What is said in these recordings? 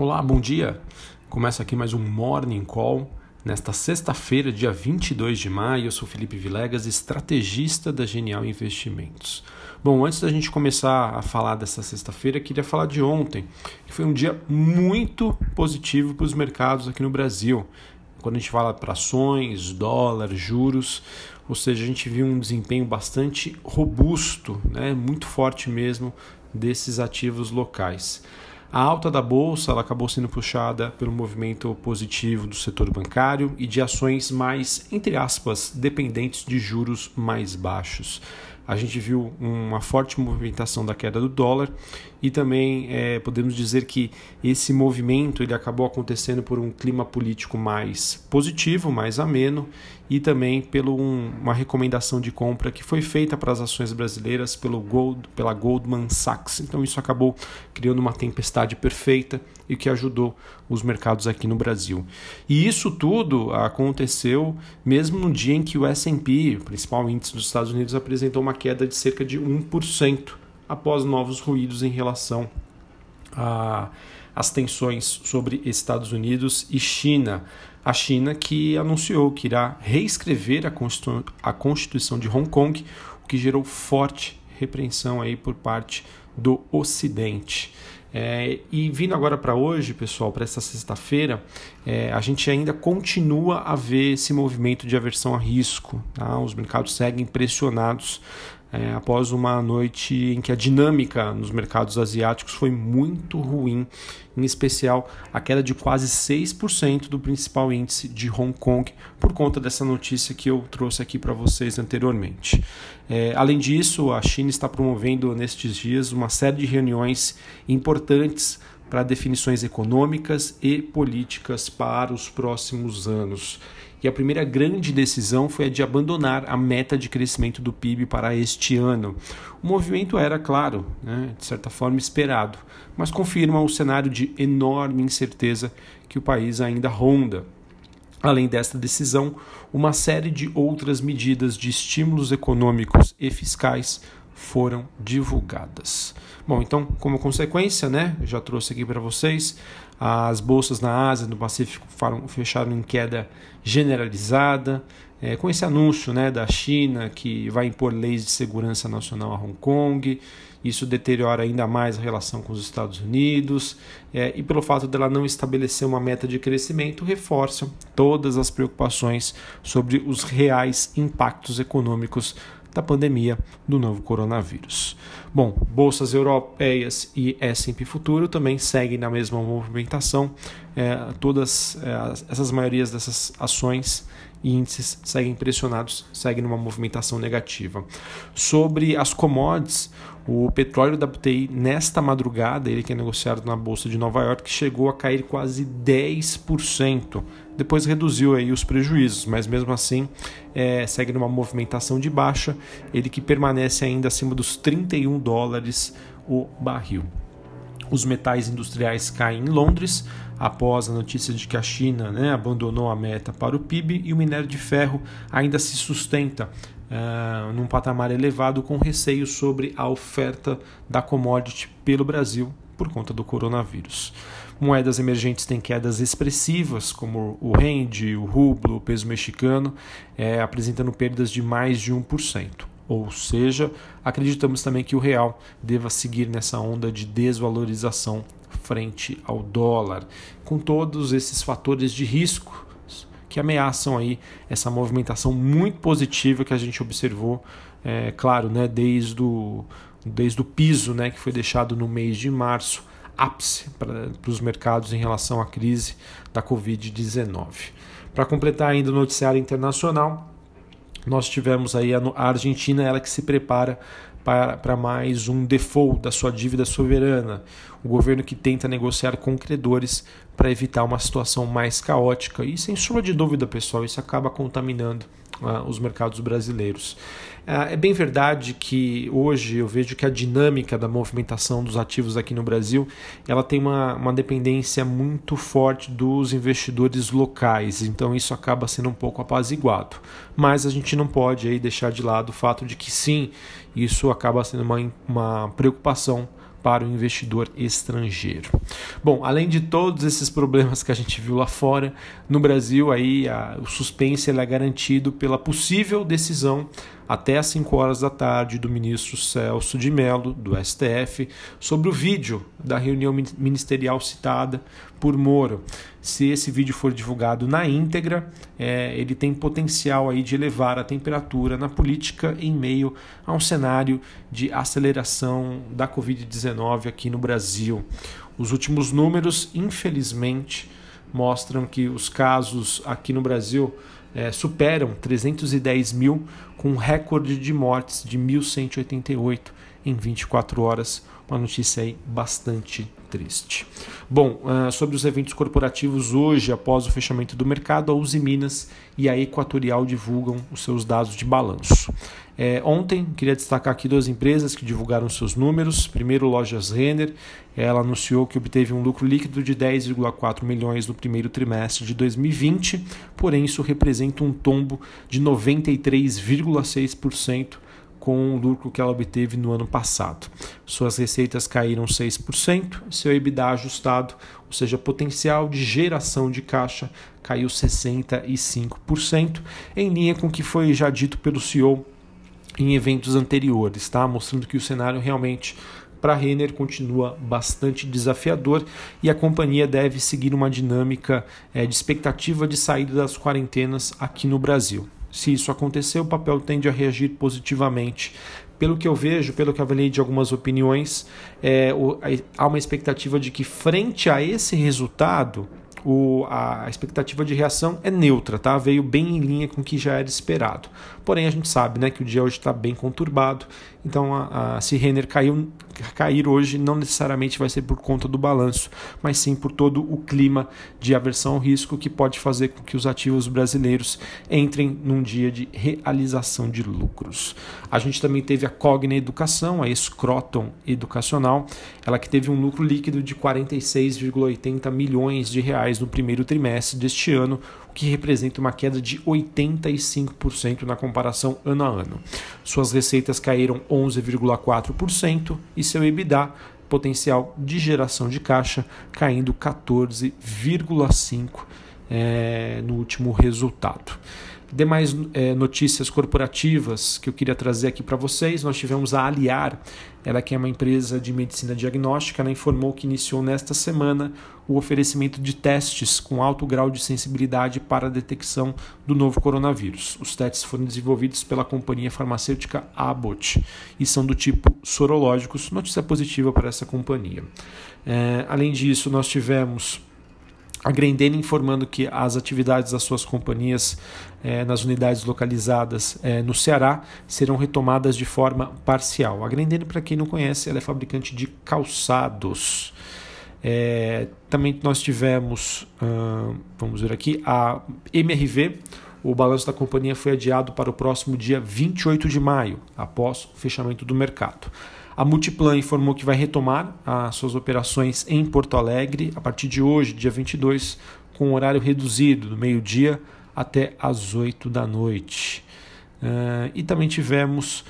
Olá, bom dia. Começa aqui mais um Morning Call. Nesta sexta-feira, dia 22 de maio, eu sou Felipe Vilegas, estrategista da Genial Investimentos. Bom, antes da gente começar a falar dessa sexta-feira, queria falar de ontem, que foi um dia muito positivo para os mercados aqui no Brasil. Quando a gente fala para ações, dólar, juros, ou seja, a gente viu um desempenho bastante robusto, né, muito forte mesmo desses ativos locais. A alta da bolsa ela acabou sendo puxada pelo movimento positivo do setor bancário e de ações mais, entre aspas, dependentes de juros mais baixos. A gente viu uma forte movimentação da queda do dólar e também é, podemos dizer que esse movimento ele acabou acontecendo por um clima político mais positivo, mais ameno e também pela um, uma recomendação de compra que foi feita para as ações brasileiras pelo Gold, pela Goldman Sachs. Então isso acabou criando uma tempestade perfeita e que ajudou os mercados aqui no Brasil. E isso tudo aconteceu mesmo no dia em que o S&P, o principal índice dos Estados Unidos, apresentou uma queda de cerca de 1% após novos ruídos em relação às tensões sobre Estados Unidos e China. A China que anunciou que irá reescrever a, a Constituição de Hong Kong, o que gerou forte repreensão aí por parte do Ocidente. É, e vindo agora para hoje, pessoal, para essa sexta-feira, é, a gente ainda continua a ver esse movimento de aversão a risco. Tá? Os mercados seguem pressionados é, após uma noite em que a dinâmica nos mercados asiáticos foi muito ruim, em especial a queda de quase 6% do principal índice de Hong Kong, por conta dessa notícia que eu trouxe aqui para vocês anteriormente. É, além disso, a China está promovendo nestes dias uma série de reuniões importantes para definições econômicas e políticas para os próximos anos. E a primeira grande decisão foi a de abandonar a meta de crescimento do PIB para este ano. O movimento era, claro, né, de certa forma esperado, mas confirma o cenário de enorme incerteza que o país ainda ronda. Além desta decisão, uma série de outras medidas de estímulos econômicos e fiscais foram divulgadas. Bom, então, como consequência, né, já trouxe aqui para vocês, as bolsas na Ásia, no Pacífico, fecharam em queda generalizada, é, com esse anúncio né, da China que vai impor leis de segurança nacional a Hong Kong, isso deteriora ainda mais a relação com os Estados Unidos, é, e pelo fato dela não estabelecer uma meta de crescimento, reforça todas as preocupações sobre os reais impactos econômicos da pandemia do novo coronavírus. Bom, bolsas europeias e S&P Futuro também seguem na mesma movimentação. É, todas é, essas maiorias dessas ações índices seguem pressionados, seguem numa movimentação negativa. Sobre as commodities, o petróleo WTI nesta madrugada, ele que é negociado na bolsa de Nova York, chegou a cair quase 10%. Depois reduziu aí os prejuízos, mas mesmo assim é, segue numa movimentação de baixa. Ele que permanece ainda acima dos 31 dólares o barril. Os metais industriais caem em Londres após a notícia de que a China né, abandonou a meta para o PIB e o minério de ferro ainda se sustenta uh, num patamar elevado com receio sobre a oferta da commodity pelo Brasil por conta do coronavírus. Moedas emergentes têm quedas expressivas, como o rende, o rublo, o peso mexicano, é, apresentando perdas de mais de 1%. Ou seja, acreditamos também que o real deva seguir nessa onda de desvalorização frente ao dólar, com todos esses fatores de risco que ameaçam aí essa movimentação muito positiva que a gente observou, é, claro, né, desde o, desde o piso né, que foi deixado no mês de março, ápice para os mercados em relação à crise da Covid-19. Para completar ainda o noticiário internacional, nós tivemos aí a Argentina, ela que se prepara para, mais um default da sua dívida soberana. O governo que tenta negociar com credores para evitar uma situação mais caótica. E sem sombra de dúvida, pessoal, isso acaba contaminando os mercados brasileiros. Uh, é bem verdade que hoje eu vejo que a dinâmica da movimentação dos ativos aqui no Brasil ela tem uma, uma dependência muito forte dos investidores locais, então isso acaba sendo um pouco apaziguado. Mas a gente não pode aí deixar de lado o fato de que sim, isso acaba sendo uma, uma preocupação para o investidor estrangeiro. Bom, além de todos esses problemas que a gente viu lá fora, no Brasil aí a, o suspense é garantido pela possível decisão até às 5 horas da tarde do ministro Celso de Mello, do STF, sobre o vídeo da reunião ministerial citada por Moro. Se esse vídeo for divulgado na íntegra, é, ele tem potencial aí de elevar a temperatura na política em meio a um cenário de aceleração da Covid-19 aqui no Brasil. Os últimos números, infelizmente, mostram que os casos aqui no Brasil é, superam 310 mil, com um recorde de mortes de 1.188 em 24 horas. Uma notícia aí bastante triste. Bom, uh, sobre os eventos corporativos, hoje, após o fechamento do mercado, a Uzi Minas e a Equatorial divulgam os seus dados de balanço. É, ontem, queria destacar aqui duas empresas que divulgaram seus números. Primeiro, Lojas Renner, ela anunciou que obteve um lucro líquido de 10,4 milhões no primeiro trimestre de 2020, porém isso representa um tombo de 93,6% com o lucro que ela obteve no ano passado. Suas receitas caíram 6%, seu EBITDA ajustado, ou seja, potencial de geração de caixa, caiu 65%, em linha com o que foi já dito pelo CEO em eventos anteriores, tá? mostrando que o cenário realmente para Renner continua bastante desafiador e a companhia deve seguir uma dinâmica é, de expectativa de saída das quarentenas aqui no Brasil. Se isso acontecer, o papel tende a reagir positivamente. Pelo que eu vejo, pelo que avaliei de algumas opiniões, é, o, há uma expectativa de que, frente a esse resultado, o, a expectativa de reação é neutra, tá? veio bem em linha com o que já era esperado. Porém, a gente sabe né, que o dia hoje está bem conturbado, então a, a, se Renner caiu, cair hoje não necessariamente vai ser por conta do balanço, mas sim por todo o clima de aversão ao risco que pode fazer com que os ativos brasileiros entrem num dia de realização de lucros. A gente também teve a Cogna Educação, a Scroton Educacional, ela que teve um lucro líquido de 46,80 milhões de reais no primeiro trimestre deste ano, que representa uma queda de 85% na comparação ano a ano. Suas receitas caíram 11,4% e seu EBITDA, potencial de geração de caixa, caindo 14,5% é, no último resultado. Demais é, notícias corporativas que eu queria trazer aqui para vocês, nós tivemos a Aliar, ela que é uma empresa de medicina diagnóstica, ela informou que iniciou nesta semana o oferecimento de testes com alto grau de sensibilidade para a detecção do novo coronavírus. Os testes foram desenvolvidos pela companhia farmacêutica Abbott e são do tipo sorológicos, notícia positiva para essa companhia. É, além disso, nós tivemos a Grendene informando que as atividades das suas companhias eh, nas unidades localizadas eh, no Ceará serão retomadas de forma parcial. A Grendene, para quem não conhece, ela é fabricante de calçados. É, também nós tivemos, uh, vamos ver aqui, a MRV. O balanço da companhia foi adiado para o próximo dia 28 de maio, após o fechamento do mercado. A Multiplan informou que vai retomar as suas operações em Porto Alegre a partir de hoje, dia 22, com horário reduzido, do meio-dia até as 8 da noite. Uh, e também tivemos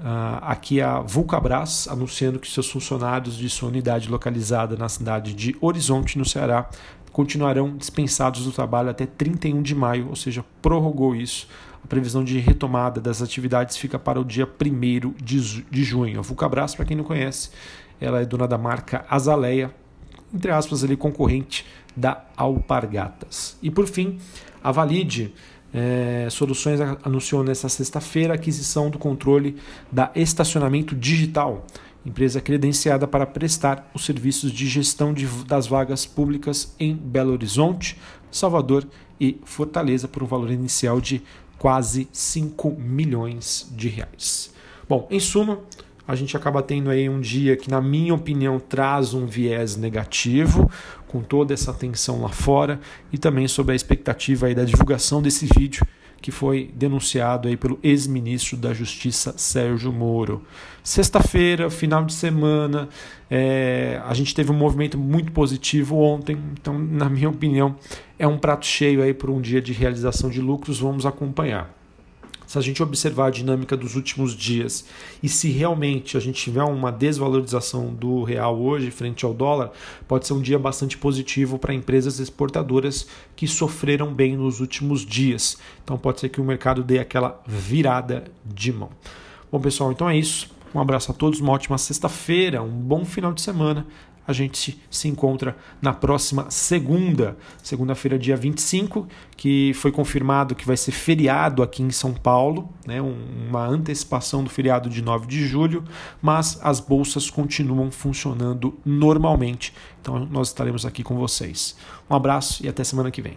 uh, aqui a Vulcabras anunciando que seus funcionários de sua unidade localizada na cidade de Horizonte, no Ceará, continuarão dispensados do trabalho até 31 de maio, ou seja, prorrogou isso a previsão de retomada das atividades fica para o dia 1 de junho. A Vulcabras, para quem não conhece, ela é dona da marca Azaleia, entre aspas, ali, concorrente da Alpargatas. E por fim, a Valide é, Soluções anunciou nesta sexta-feira a aquisição do controle da estacionamento digital, empresa credenciada para prestar os serviços de gestão de, das vagas públicas em Belo Horizonte, Salvador e Fortaleza por um valor inicial de quase 5 milhões de reais. Bom, em suma, a gente acaba tendo aí um dia que, na minha opinião, traz um viés negativo, com toda essa tensão lá fora, e também sobre a expectativa aí da divulgação desse vídeo que foi denunciado aí pelo ex-ministro da Justiça Sérgio Moro. Sexta-feira, final de semana, é, a gente teve um movimento muito positivo ontem, então, na minha opinião, é um prato cheio aí para um dia de realização de lucros. Vamos acompanhar. Se a gente observar a dinâmica dos últimos dias e se realmente a gente tiver uma desvalorização do real hoje frente ao dólar, pode ser um dia bastante positivo para empresas exportadoras que sofreram bem nos últimos dias. Então pode ser que o mercado dê aquela virada de mão. Bom, pessoal, então é isso. Um abraço a todos, uma ótima sexta-feira, um bom final de semana a gente se encontra na próxima segunda, segunda-feira, dia 25, que foi confirmado que vai ser feriado aqui em São Paulo, né, uma antecipação do feriado de 9 de julho, mas as bolsas continuam funcionando normalmente. Então nós estaremos aqui com vocês. Um abraço e até semana que vem.